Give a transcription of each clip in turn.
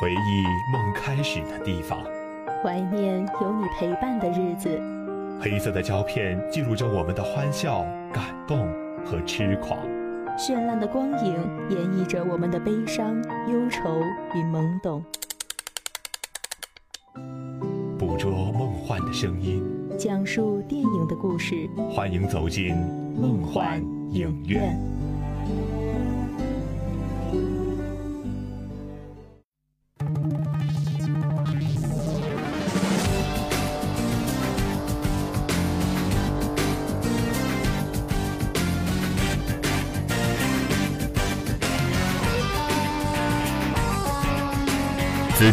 回忆梦开始的地方，怀念有你陪伴的日子。黑色的胶片记录着我们的欢笑、感动和痴狂，绚烂的光影演绎着我们的悲伤、忧愁与懵懂。捕捉梦幻的声音，讲述电影的故事。欢迎走进梦幻影院。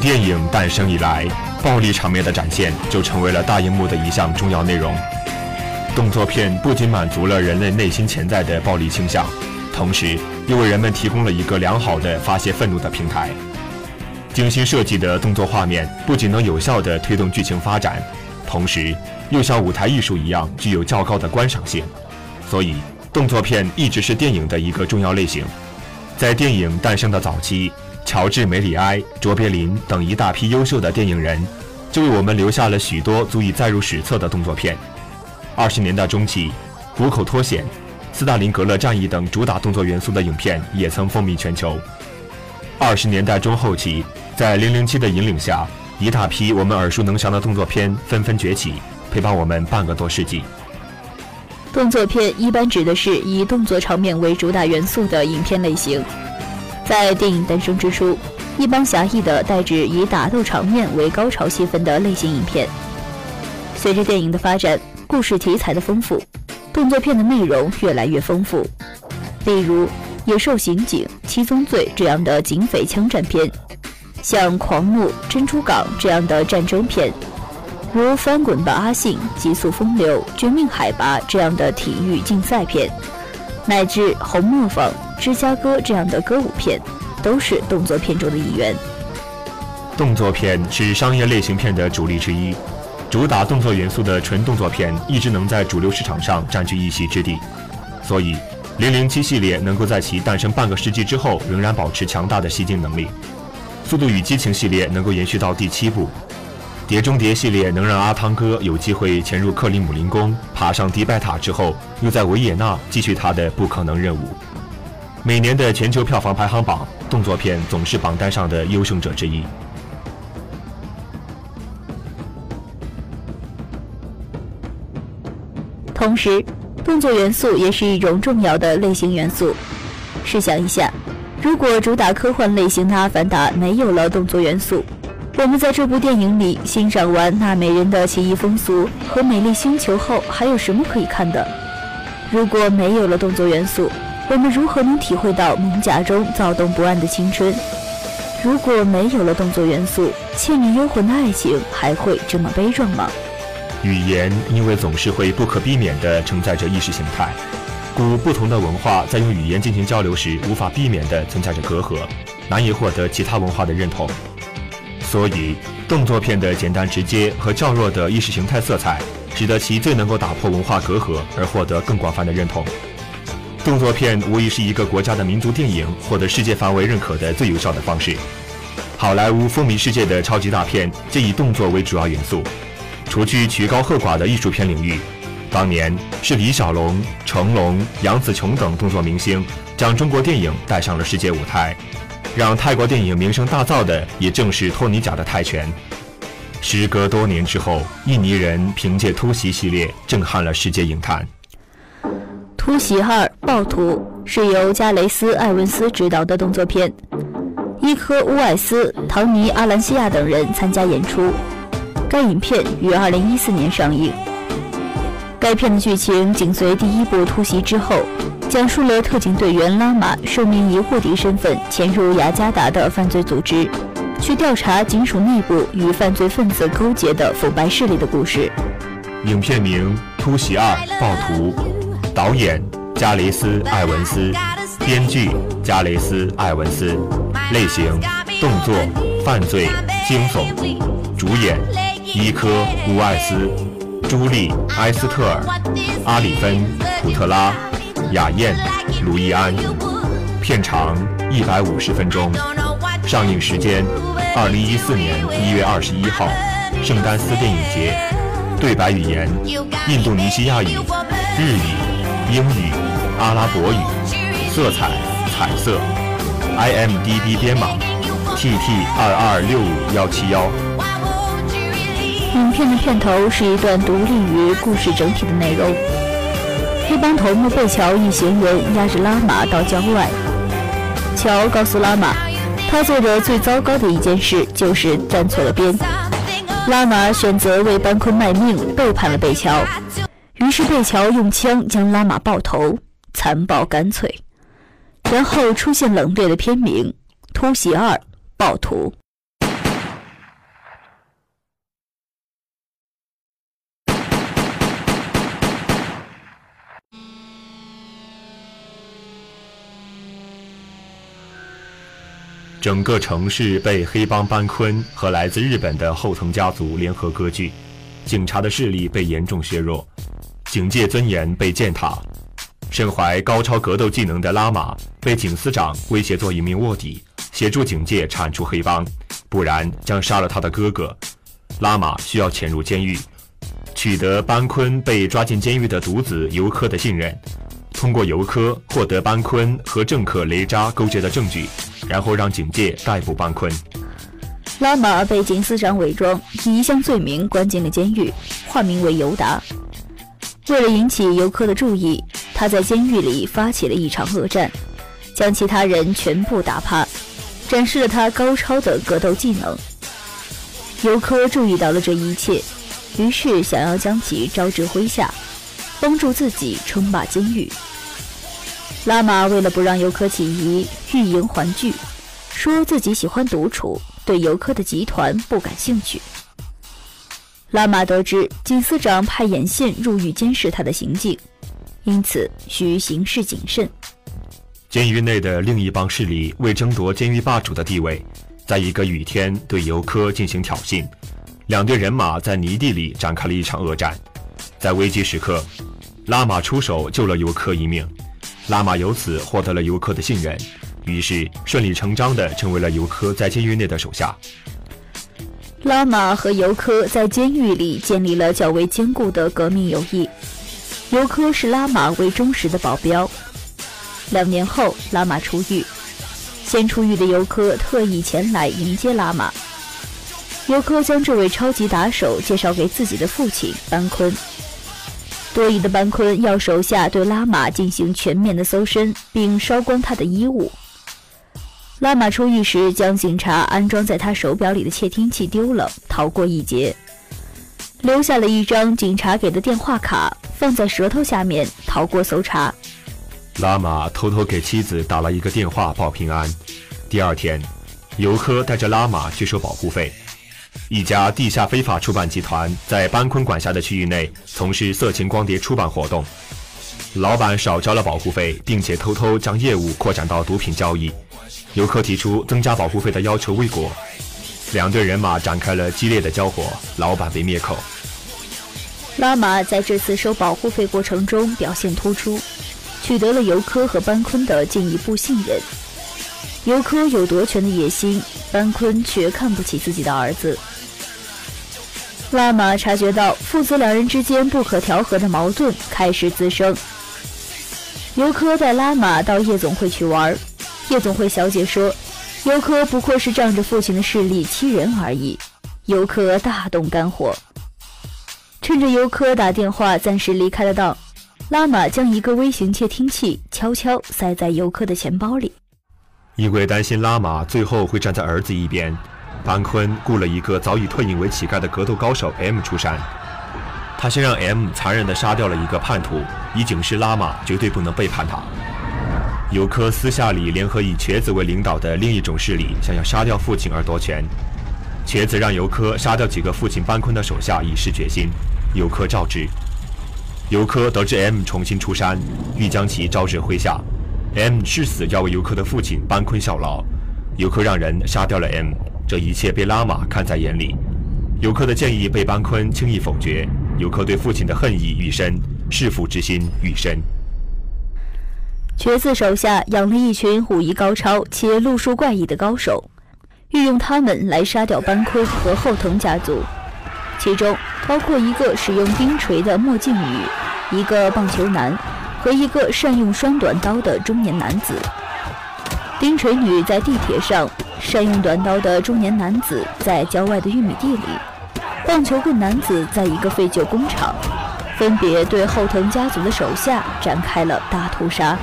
电影诞生以来，暴力场面的展现就成为了大荧幕的一项重要内容。动作片不仅满足了人类内心潜在的暴力倾向，同时又为人们提供了一个良好的发泄愤怒的平台。精心设计的动作画面不仅能有效地推动剧情发展，同时又像舞台艺术一样具有较高的观赏性。所以，动作片一直是电影的一个重要类型。在电影诞生的早期，乔治·梅里埃、卓别林等一大批优秀的电影人，就为我们留下了许多足以载入史册的动作片。二十年代中期，《虎口脱险》《斯大林格勒战役》等主打动作元素的影片也曾风靡全球。二十年代中后期，在《零零七》的引领下，一大批我们耳熟能详的动作片纷纷崛起，陪伴我们半个多世纪。动作片一般指的是以动作场面为主打元素的影片类型。在电影诞生之初，一般狭义的代指以打斗场面为高潮戏份的类型影片。随着电影的发展，故事题材的丰富，动作片的内容越来越丰富。例如《野兽刑警》《七宗罪》这样的警匪枪战片，像《狂怒》《珍珠港》这样的战争片，如《翻滚吧，阿信》《极速风流》《绝命海拔》这样的体育竞赛片，乃至《红磨坊》。芝加哥这样的歌舞片，都是动作片中的一员。动作片是商业类型片的主力之一，主打动作元素的纯动作片一直能在主流市场上占据一席之地。所以，《零零七》系列能够在其诞生半个世纪之后仍然保持强大的吸金能力，《速度与激情》系列能够延续到第七部，《碟中谍》系列能让阿汤哥有机会潜入克里姆林宫，爬上迪拜塔之后，又在维也纳继续他的不可能任务。每年的全球票房排行榜，动作片总是榜单上的优胜者之一。同时，动作元素也是一种重要的类型元素。试想一下，如果主打科幻类型的《阿凡达》没有了动作元素，我们在这部电影里欣赏完纳美人的奇异风俗和美丽星球后，还有什么可以看的？如果没有了动作元素，我们如何能体会到蒙甲中躁动不安的青春？如果没有了动作元素，《倩女幽魂》的爱情还会这么悲壮吗？语言因为总是会不可避免地承载着意识形态，故不同的文化在用语言进行交流时，无法避免地存在着隔阂，难以获得其他文化的认同。所以，动作片的简单直接和较弱的意识形态色彩，使得其最能够打破文化隔阂，而获得更广泛的认同。动作片无疑是一个国家的民族电影获得世界范围认可的最有效的方式。好莱坞风靡世界的超级大片皆以动作为主要元素。除去曲高和寡的艺术片领域，当年是李小龙、成龙、杨紫琼等动作明星将中国电影带上了世界舞台。让泰国电影名声大噪的，也正是托尼贾的泰拳。时隔多年之后，印尼人凭借突袭系列震撼了世界影坛。突袭二暴徒是由加雷斯·艾文斯执导的动作片，伊科·乌艾斯、唐尼·阿兰西亚等人参加演出。该影片于2014年上映。该片的剧情紧随第一部《突袭》之后，讲述了特警队员拉玛受命以卧底身份潜入雅加达的犯罪组织，去调查警署内部与犯罪分子勾结的腐败势力的故事。影片名《突袭二：暴徒》。导演加雷斯·艾文斯，编剧加雷斯·艾文斯，类型动作、犯罪、惊悚，主演伊科·乌艾斯、朱莉·埃斯特尔、阿里芬·普特拉、雅燕·卢易安，片长一百五十分钟，上映时间：二零一四年一月二十一号，圣丹斯电影节。对白语言：印度尼西亚语、日语、英语、阿拉伯语。色彩：彩色。IMDB 编码：TT 二二六五幺七幺。影片的片头是一段独立于故事整体的内容。黑帮头目贝乔一行人押着拉玛到郊外。乔告诉拉玛，他做的最糟糕的一件事就是站错了边。拉玛选择为班坤卖命，背叛了贝乔。于是贝乔用枪将拉玛爆头，残暴干脆。然后出现冷冽的片名《突袭二：暴徒》。整个城市被黑帮班坤和来自日本的后藤家族联合割据，警察的势力被严重削弱，警界尊严被践踏。身怀高超格斗技能的拉玛被警司长威胁做一名卧底，协助警界铲除黑帮，不然将杀了他的哥哥。拉玛需要潜入监狱，取得班坤被抓进监狱的独子尤科的信任。通过尤科获得班坤和政客雷扎勾结的证据，然后让警界逮捕班坤。拉玛被警司长伪装，以一项罪名关进了监狱，化名为尤达。为了引起尤科的注意，他在监狱里发起了一场恶战，将其他人全部打趴，展示了他高超的格斗技能。尤科注意到了这一切，于是想要将其招至麾下，帮助自己称霸监狱。拉玛为了不让游客起疑，欲迎还拒，说自己喜欢独处，对游客的集团不感兴趣。拉玛得知警司长派眼线入狱监视他的行径，因此需行事谨慎。监狱内的另一帮势力为争夺监狱霸主的地位，在一个雨天对游客进行挑衅，两队人马在泥地里展开了一场恶战。在危机时刻，拉玛出手救了游客一命。拉玛由此获得了尤科的信任，于是顺理成章地成为了尤科在监狱内的手下。拉玛和尤科在监狱里建立了较为坚固的革命友谊。尤科视拉玛为忠实的保镖。两年后，拉玛出狱，先出狱的尤科特意前来迎接拉玛。尤科将这位超级打手介绍给自己的父亲班坤。多疑的班坤要手下对拉玛进行全面的搜身，并烧光他的衣物。拉玛出狱时，将警察安装在他手表里的窃听器丢了，逃过一劫，留下了一张警察给的电话卡，放在舌头下面，逃过搜查。拉玛偷偷给妻子打了一个电话报平安。第二天，尤科带着拉玛去收保护费。一家地下非法出版集团在班昆管辖的区域内从事色情光碟出版活动，老板少交了保护费，并且偷偷将业务扩展到毒品交易。游客提出增加保护费的要求未果，两队人马展开了激烈的交火，老板被灭口。拉玛在这次收保护费过程中表现突出，取得了游科和班坤的进一步信任。游科有夺权的野心，班坤却看不起自己的儿子。拉玛察觉到父子两人之间不可调和的矛盾开始滋生。游科带拉玛到夜总会去玩，夜总会小姐说：“游科不过是仗着父亲的势力欺人而已。”游科大动肝火，趁着游科打电话暂时离开了道，拉玛将一个微型窃听器悄悄塞在游科的钱包里。因为担心拉玛最后会站在儿子一边，班坤雇了一个早已退隐为乞丐的格斗高手 M 出山。他先让 M 残忍地杀掉了一个叛徒，以警示拉玛绝对不能背叛他。尤科私下里联合以瘸子为领导的另一种势力，想要杀掉父亲而夺权。瘸子让尤科杀掉几个父亲班坤的手下，以示决心。尤科照之。尤科得知 M 重新出山，欲将其招至麾下。M 誓死要为尤科的父亲班坤效劳，尤科让人杀掉了 M，这一切被拉玛看在眼里。尤科的建议被班坤轻易否决，尤科对父亲的恨意愈深，弑父之心愈深。瘸子手下养了一群武艺高超且路数怪异的高手，运用他们来杀掉班昆和后藤家族，其中包括一个使用钉锤的墨镜女，一个棒球男和一个善用双短刀的中年男子。钉锤女在地铁上，善用短刀的中年男子在郊外的玉米地里，棒球棍男子在一个废旧工厂，分别对后藤家族的手下展开了大屠杀。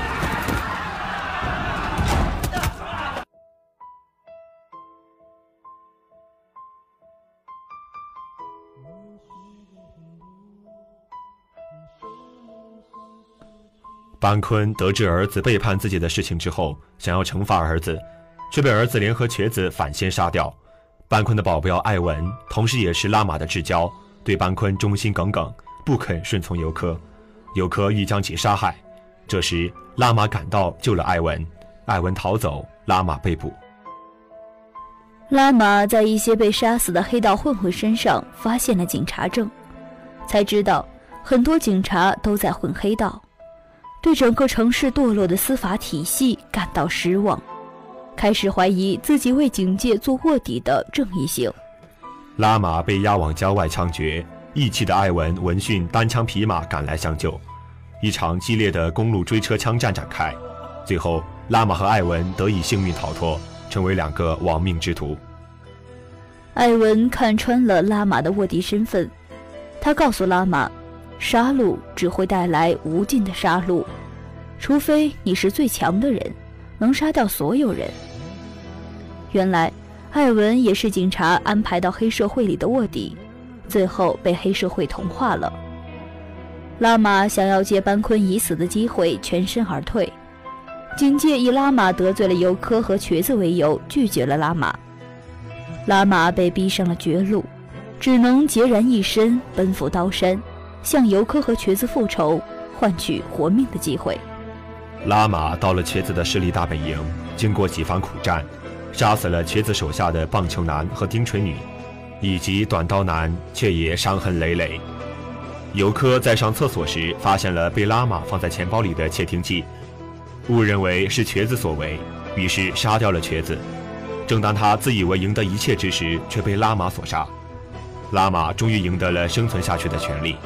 班坤得知儿子背叛自己的事情之后，想要惩罚儿子，却被儿子联合瘸子反先杀掉。班坤的保镖艾文，同时也是拉玛的至交，对班坤忠心耿耿，不肯顺从尤科。尤科欲将其杀害。这时，拉玛赶到救了艾文，艾文逃走，拉玛被捕。拉玛在一些被杀死的黑道混混身上发现了警察证，才知道很多警察都在混黑道。对整个城市堕落的司法体系感到失望，开始怀疑自己为警界做卧底的正义性。拉玛被押往郊外枪决，义气的艾文闻讯单枪匹马赶来相救，一场激烈的公路追车枪战展开，最后拉玛和艾文得以幸运逃脱，成为两个亡命之徒。艾文看穿了拉玛的卧底身份，他告诉拉玛。杀戮只会带来无尽的杀戮，除非你是最强的人，能杀掉所有人。原来，艾文也是警察安排到黑社会里的卧底，最后被黑社会同化了。拉玛想要借班坤已死的机会全身而退，警戒以拉玛得罪了尤科和瘸子为由拒绝了拉玛，拉玛被逼上了绝路，只能孑然一身奔赴刀山。向游客和瘸子复仇，换取活命的机会。拉玛到了瘸子的势力大本营，经过几番苦战，杀死了瘸子手下的棒球男和钉锤女，以及短刀男，却也伤痕累累。游客在上厕所时发现了被拉玛放在钱包里的窃听器，误认为是瘸子所为，于是杀掉了瘸子。正当他自以为赢得一切之时，却被拉玛所杀。拉玛终于赢得了生存下去的权利。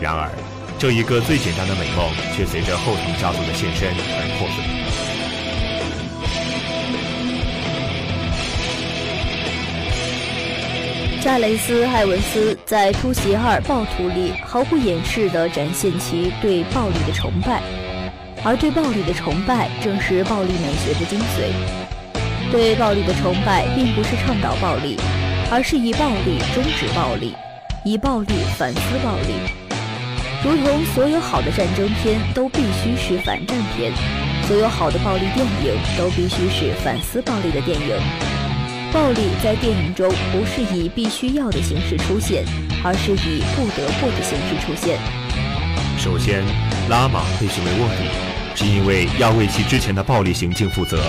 然而，这一个最简单的美梦，却随着后藤家族的现身而破碎。加雷斯·艾文斯在《突袭二：暴徒》里毫不掩饰地展现其对暴力的崇拜，而对暴力的崇拜正是暴力美学的精髓。对暴力的崇拜并不是倡导暴力，而是以暴力终止暴力，以暴力反思暴力。如同所有好的战争片都必须是反战片，所有好的暴力电影都必须是反思暴力的电影。暴力在电影中不是以必须要的形式出现，而是以不得不的形式出现。首先，拉玛被选为卧底，是因为要为其之前的暴力行径负责。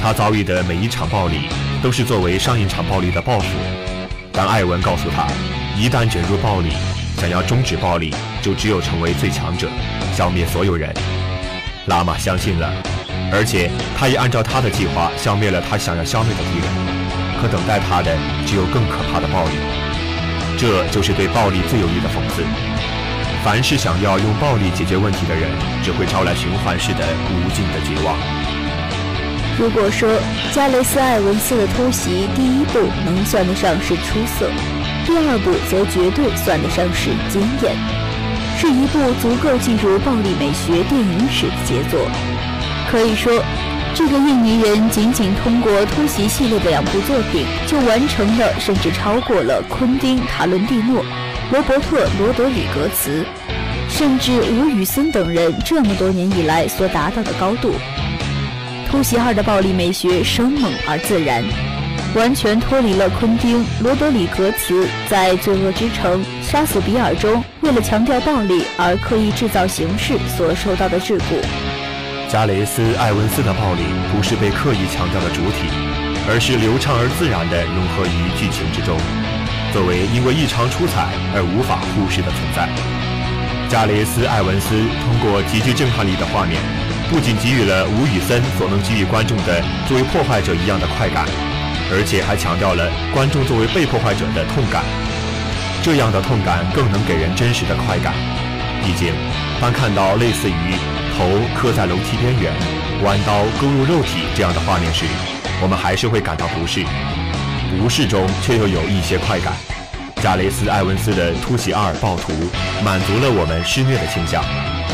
他遭遇的每一场暴力，都是作为上一场暴力的报复。但艾文告诉他，一旦卷入暴力，想要终止暴力，就只有成为最强者，消灭所有人。拉玛相信了，而且他也按照他的计划消灭了他想要消灭的敌人。可等待他的只有更可怕的暴力。这就是对暴力最有力的讽刺。凡是想要用暴力解决问题的人，只会招来循环式的无尽的绝望。如果说加雷斯·艾文斯的突袭第一部能算得上是出色。第二部则绝对算得上是惊艳，是一部足够进入暴力美学电影史的杰作。可以说，这个印尼人仅仅通过《突袭》系列的两部作品，就完成了甚至超过了昆汀·塔伦蒂诺、罗伯特·罗德里格茨，甚至吴宇森等人这么多年以来所达到的高度。《突袭二》的暴力美学生猛而自然。完全脱离了昆汀·罗德里格茨在《罪恶之城》杀死比尔中，为了强调暴力而刻意制造形式所受到的桎梏。加雷斯·艾文斯的暴力不是被刻意强调的主体，而是流畅而自然地融合于剧情之中，作为因为异常出彩而无法忽视的存在。加雷斯·艾文斯通过极具震撼力的画面，不仅给予了吴宇森所能给予观众的作为破坏者一样的快感。而且还强调了观众作为被破坏者的痛感。这样的痛感更能给人真实的快感。毕竟，当看到类似于头磕在楼梯边缘、弯刀割入肉体这样的画面时，我们还是会感到不适。不适中却又有一些快感。加雷斯·埃文斯的《突袭二：暴徒》满足了我们施虐的倾向，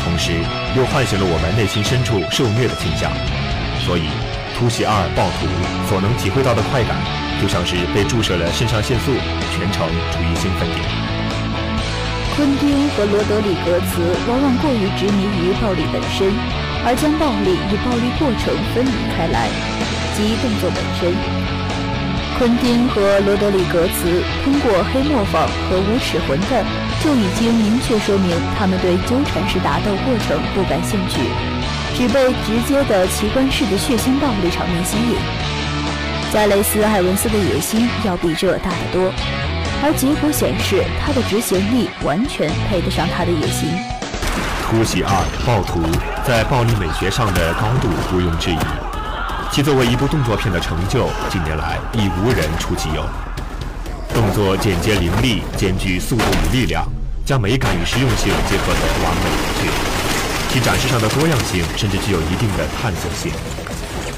同时又唤醒了我们内心深处受虐的倾向。所以，《突袭二：暴徒》所能体会到的快感，就像是被注射了肾上腺素，全程处于兴奋点。昆汀和罗德里格茨往往过于执迷于暴力本身，而将暴力与暴力过程分离开来，即动作本身。昆汀和罗德里格茨通过黑磨坊和无耻混蛋，就已经明确说明他们对纠缠式打斗过程不感兴趣，只被直接的奇观式的血腥暴力场面吸引。加雷斯·艾文斯的野心要比这大得多，而结果显示他的执行力完全配得上他的野心。突袭二：暴徒在暴力美学上的高度毋庸置疑。其作为一部动作片的成就，近年来已无人出其右。动作简洁凌厉，兼具速度与力量，将美感与实用性结合得完美无缺。其展示上的多样性，甚至具有一定的探索性。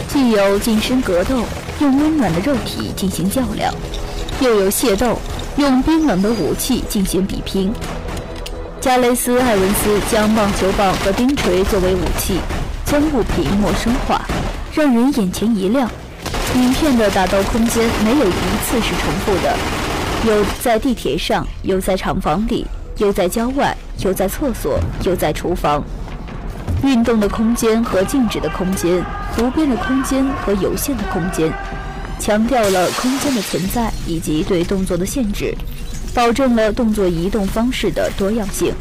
既有近身格斗，用温暖的肉体进行较量；又有械斗，用冰冷的武器进行比拼。加雷斯·艾文斯将棒球棒和冰锤作为武器，将物品陌生化。让人眼前一亮。影片的打斗空间没有一次是重复的，有在地铁上，有在厂房里，有在郊外，有在厕所，有在厨房。运动的空间和静止的空间，无边的空间和有限的空间，强调了空间的存在以及对动作的限制，保证了动作移动方式的多样性，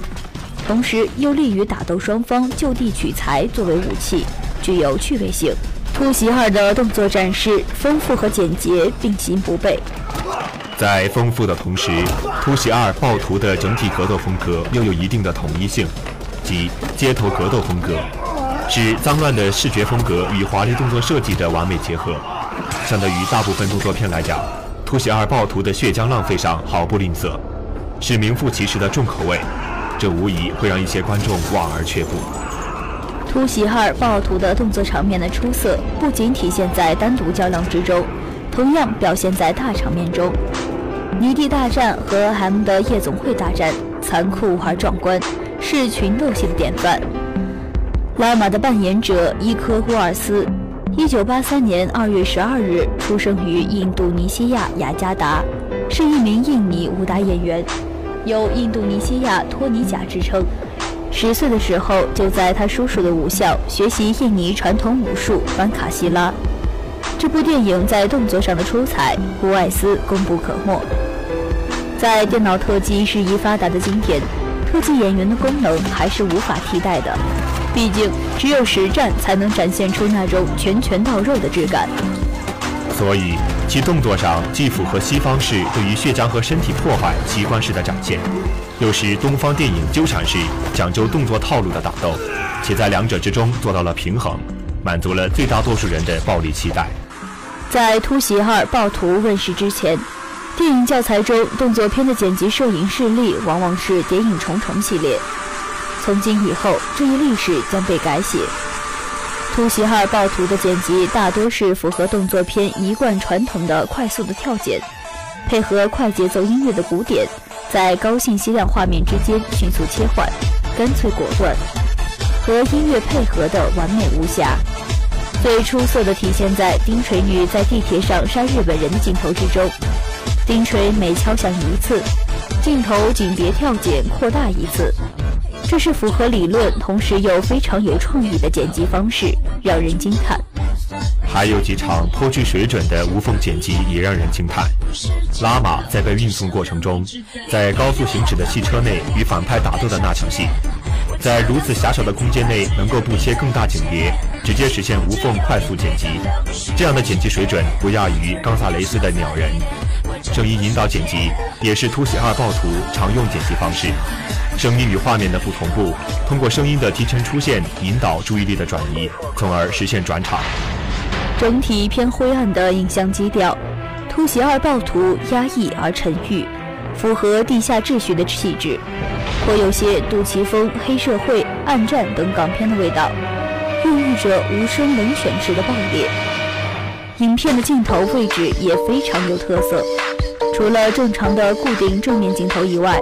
同时又利于打斗双方就地取材作为武器，具有趣味性。突袭二的动作展示丰富和简洁并行不悖，在丰富的同时，突袭二暴徒的整体格斗风格又有一定的统一性，即街头格斗风格，是脏乱的视觉风格与华丽动作设计的完美结合。相对于大部分动作片来讲，突袭二暴徒的血浆浪费上毫不吝啬，是名副其实的重口味，这无疑会让一些观众望而却步。突袭二暴徒的动作场面的出色，不仅体现在单独较量之中，同样表现在大场面中。泥地大战和 M 的夜总会大战，残酷而壮观，是群斗戏的典范。拉玛的扮演者伊科乌尔斯，一九八三年二月十二日出生于印度尼西亚雅加达，是一名印尼武打演员，有印度尼西亚托尼贾之称。十岁的时候，就在他叔叔的武校学习印尼传统武术班卡西拉。这部电影在动作上的出彩，胡艾斯功不可没。在电脑特技日益发达的今天，特技演员的功能还是无法替代的。毕竟，只有实战才能展现出那种拳拳到肉的质感。所以，其动作上既符合西方式对于血浆和身体破坏奇观式的展现。又是东方电影纠缠式讲究动作套路的打斗，且在两者之中做到了平衡，满足了最大多数人的暴力期待。在《突袭二：暴徒》问世之前，电影教材中动作片的剪辑摄影势力往往是《谍影重重》系列。从今以后，这一历史将被改写。《突袭二：暴徒》的剪辑大多是符合动作片一贯传统的快速的跳剪，配合快节奏音乐的鼓点。在高信息量画面之间迅速切换，干脆果断，和音乐配合的完美无瑕。最出色的体现在丁锤女在地铁上杀日本人的镜头之中。丁锤每敲响一次，镜头仅别跳剪扩大一次，这是符合理论，同时又非常有创意的剪辑方式，让人惊叹。还有几场颇具水准的无缝剪辑也让人惊叹。拉玛在被运送过程中，在高速行驶的汽车内与反派打斗的那场戏，在如此狭小的空间内能够不切更大景别，直接实现无缝快速剪辑，这样的剪辑水准不亚于冈萨雷斯的《鸟人》。声音引导剪辑也是突袭二暴徒常用剪辑方式，声音与画面的不同步，通过声音的提前出现引导注意力的转移，从而实现转场。整体偏灰暗的影像基调，突袭二暴徒压抑而沉郁，符合地下秩序的气质，颇有些杜琪峰、黑社会、暗战等港片的味道，孕育着无声冷血式的爆裂。影片的镜头位置也非常有特色，除了正常的固定正面镜头以外，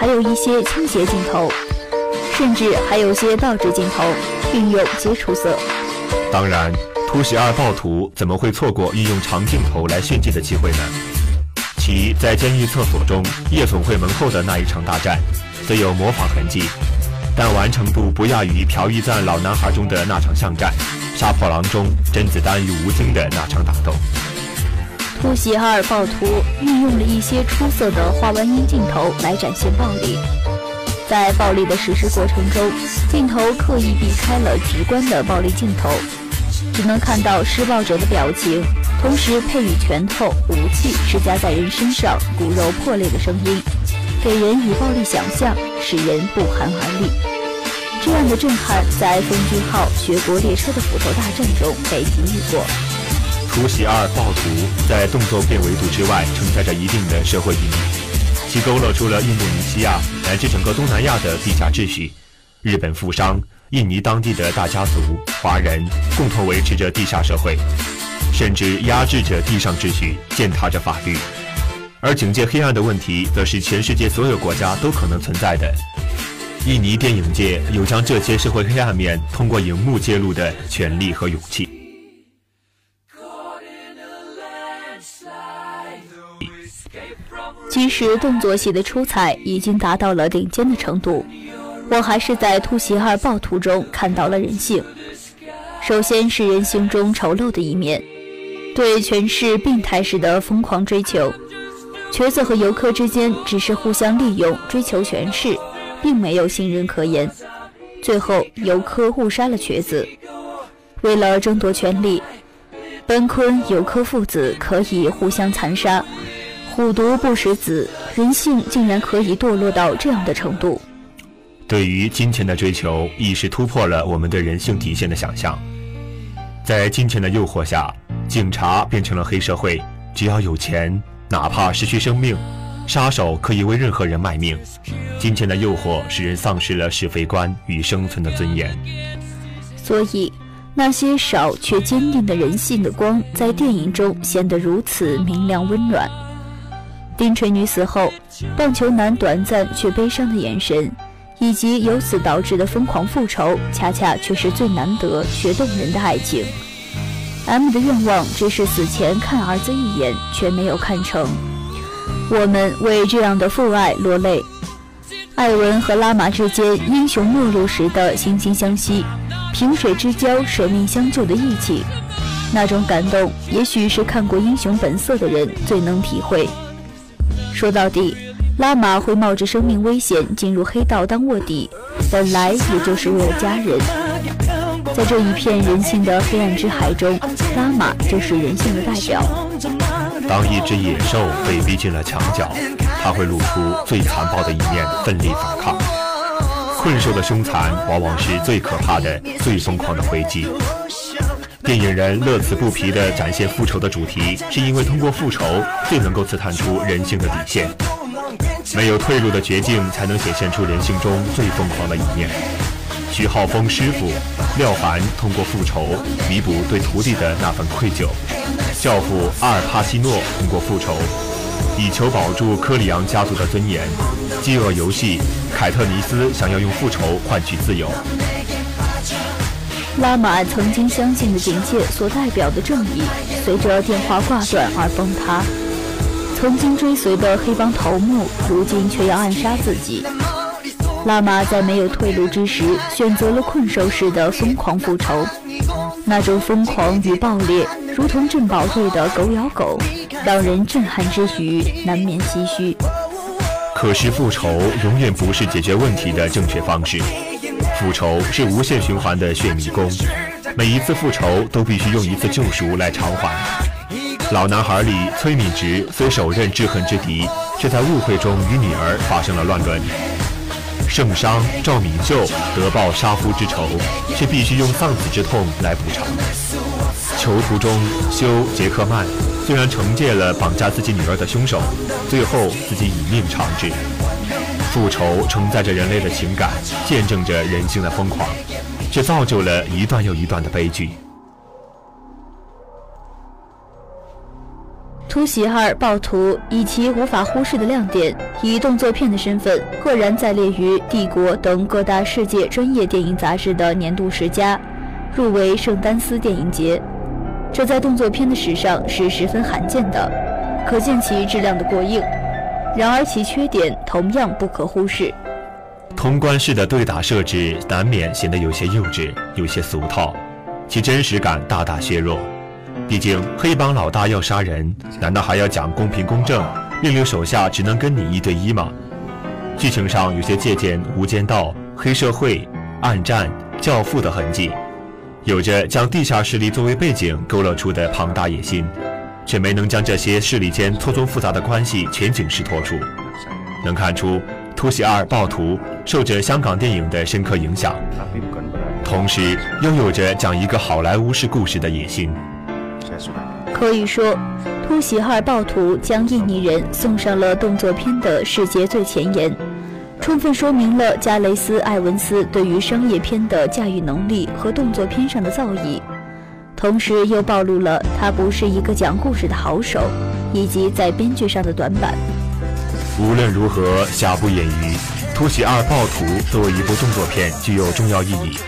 还有一些倾斜镜头，甚至还有些倒置镜头，运用皆出色。当然。突袭二暴徒怎么会错过运用长镜头来炫技的机会呢？其在监狱厕所中夜总会门后的那一场大战，虽有模仿痕迹，但完成度不亚于朴一赞老男孩中的那场巷战，杀破狼中甄子丹与吴京的那场打斗。突袭二暴徒运用了一些出色的画弯音镜头来展现暴力，在暴力的实施过程中，镜头刻意避开了直观的暴力镜头。只能看到施暴者的表情，同时配以拳头、武器施加在人身上、骨肉破裂的声音，给人以暴力想象，使人不寒而栗。这样的震撼在奉俊昊学国列车的斧头大战中被给予过。突袭二暴徒在动作片维度之外承载着一定的社会意义，其勾勒出了印度尼西亚乃至整个东南亚的地下秩序，日本富商。印尼当地的大家族、华人共同维持着地下社会，甚至压制着地上秩序，践踏着法律。而警戒黑暗的问题，则是全世界所有国家都可能存在的。印尼电影界有将这些社会黑暗面通过荧幕揭露的权利和勇气。其实动作戏的出彩已经达到了顶尖的程度。我还是在突袭二暴徒中看到了人性。首先是人性中丑陋的一面，对权势病态式的疯狂追求。瘸子和游客之间只是互相利用，追求权势，并没有信任可言。最后，游客误杀了瘸子。为了争夺权力，奔坤、游客父子可以互相残杀。虎毒不食子，人性竟然可以堕落到这样的程度。对于金钱的追求，亦是突破了我们对人性底线的想象。在金钱的诱惑下，警察变成了黑社会，只要有钱，哪怕失去生命，杀手可以为任何人卖命。金钱的诱惑使人丧失了是非观与生存的尊严。所以，那些少却坚定的人性的光，在电影中显得如此明亮温暖。丁锤女死后，棒球男短暂却悲伤的眼神。以及由此导致的疯狂复仇，恰恰却是最难得却动人的爱情。M 的愿望只是死前看儿子一眼，却没有看成。我们为这样的父爱落泪。艾文和拉玛之间英雄末路时的惺惺相惜，萍水之交舍命相救的义气，那种感动，也许是看过《英雄本色》的人最能体会。说到底。拉玛会冒着生命危险进入黑道当卧底，本来也就是为了家人。在这一片人性的黑暗之海中，拉玛就是人性的代表。当一只野兽被逼进了墙角，它会露出最残暴的一面，奋力反抗。困兽的凶残，往往是最可怕的、最疯狂的回击。电影人乐此不疲地展现复仇的主题，是因为通过复仇，最能够刺探出人性的底线。没有退路的绝境，才能显现出人性中最疯狂的一面。徐浩峰师傅廖凡通过复仇弥补对徒弟的那份愧疚；教父阿尔帕西诺通过复仇以求保住科里昂家族的尊严；饥饿游戏凯特尼斯想要用复仇换取自由。拉玛曾经相信的警戒所代表的正义，随着电话挂断而崩塌。曾经追随的黑帮头目，如今却要暗杀自己。拉玛在没有退路之时，选择了困兽式的疯狂复仇。那种疯狂与暴烈，如同镇宝队的狗咬狗，让人震撼之余难免唏嘘。可是复仇永远不是解决问题的正确方式，复仇是无限循环的血迷宫，每一次复仇都必须用一次救赎来偿还。老男孩里，崔敏植虽手刃至恨之敌，却在误会中与女儿发生了乱伦。圣商赵敏秀得报杀夫之仇，却必须用丧子之痛来补偿。囚徒中，修杰克曼虽然惩戒了绑架自己女儿的凶手，最后自己以命偿之。复仇承载着人类的情感，见证着人性的疯狂，却造就了一段又一段的悲剧。突袭二暴徒以其无法忽视的亮点，以动作片的身份，赫然在列于《帝国》等各大世界专业电影杂志的年度十佳，入围圣丹斯电影节。这在动作片的史上是十分罕见的，可见其质量的过硬。然而其缺点同样不可忽视。通关式的对打设置难免显得有些幼稚，有些俗套，其真实感大大削弱。毕竟黑帮老大要杀人，难道还要讲公平公正，命令手下只能跟你一对一吗？剧情上有些借鉴《无间道》《黑社会》《暗战》《教父》的痕迹，有着将地下势力作为背景勾勒出的庞大野心，却没能将这些势力间错综复杂的关系全景式托出。能看出《突袭二：暴徒》受着香港电影的深刻影响，同时拥有着讲一个好莱坞式故事的野心。可以说，《突袭二暴徒》将印尼人送上了动作片的世界最前沿，充分说明了加雷斯·艾文斯对于商业片的驾驭能力和动作片上的造诣，同时又暴露了他不是一个讲故事的好手，以及在编剧上的短板。无论如何，瑕不掩瑜，《突袭二暴徒》作为一部动作片，具有重要意义，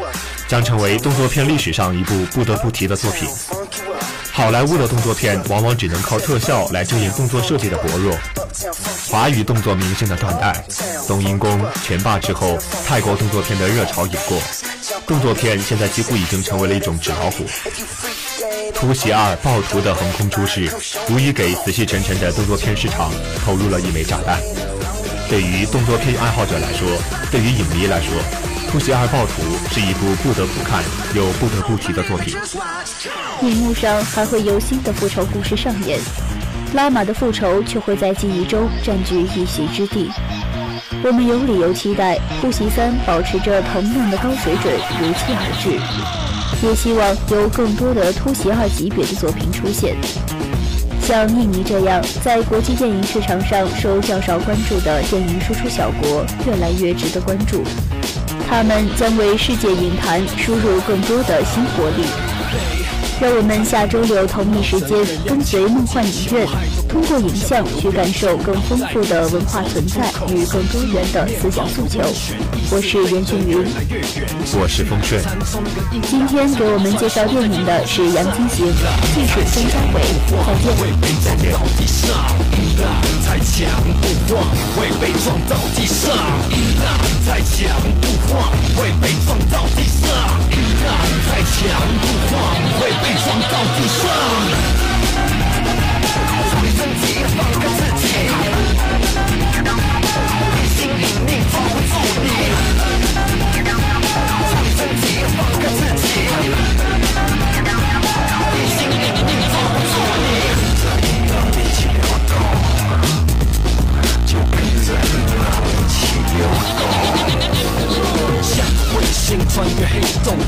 将成为动作片历史上一部不得不提的作品。好莱坞的动作片往往只能靠特效来遮掩动作设计的薄弱。华语动作明星的断代，冬阴功、拳霸之后，泰国动作片的热潮已过，动作片现在几乎已经成为了一种纸老虎。突袭二暴徒的横空出世，无疑给死气沉沉的动作片市场投入了一枚炸弹。对于动作片爱好者来说，对于影迷来说。《突袭二暴徒》是一部不得不看又不得不提的作品。荧幕上还会有新的复仇故事上演，拉玛的复仇却会在记忆中占据一席之地。我们有理由期待《突袭三》保持着同样的高水准如期而至，也希望有更多的《突袭二》级别的作品出现。像印尼这样在国际电影市场上受较少关注的电影输出小国，越来越值得关注。他们将为世界影坛输入更多的新活力。让我们下周六同一时间跟随梦幻影院，通过影像去感受更丰富的文化存在与更多元的思想诉求。我是袁俊云，我是风顺。今天给我们介绍电影的是杨金行，技术孙家伟。再见。再强不晃，会被撞到地上。再强不晃，会被撞到地上。再强不晃，会被撞到地上。做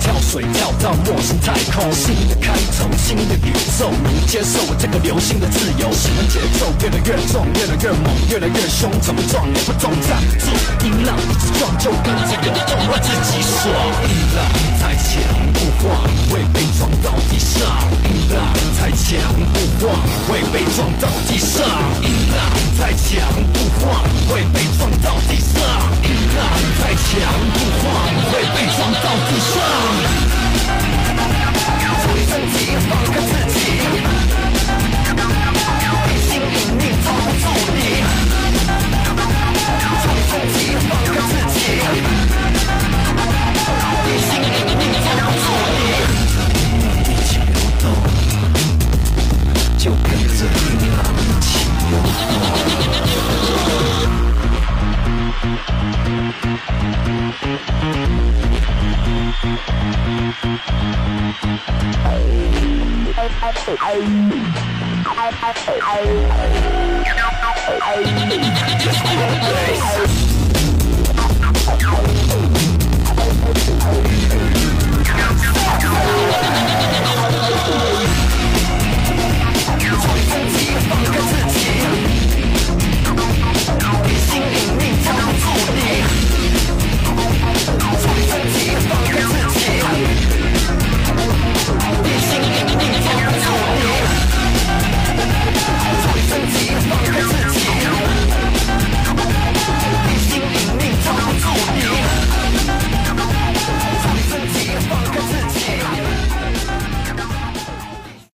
跳水跳到陌生太空，新的开头，新的宇宙，能接受我这个流星的自由。喜欢节奏越来越重，越来越猛，越来越凶，怎么撞也不撞站住，音浪一直撞就跟着流动，让自己爽。音浪太强不晃，会被撞到地上。音浪太强不晃，会被撞到地上。音浪太强不晃，会被撞到地上。音浪太强不晃。会被撞到地上，做自己，放开自己，心里你抓住你，做自己，放开自己，心里你抓住你，一起流动，就跟着 You're fucking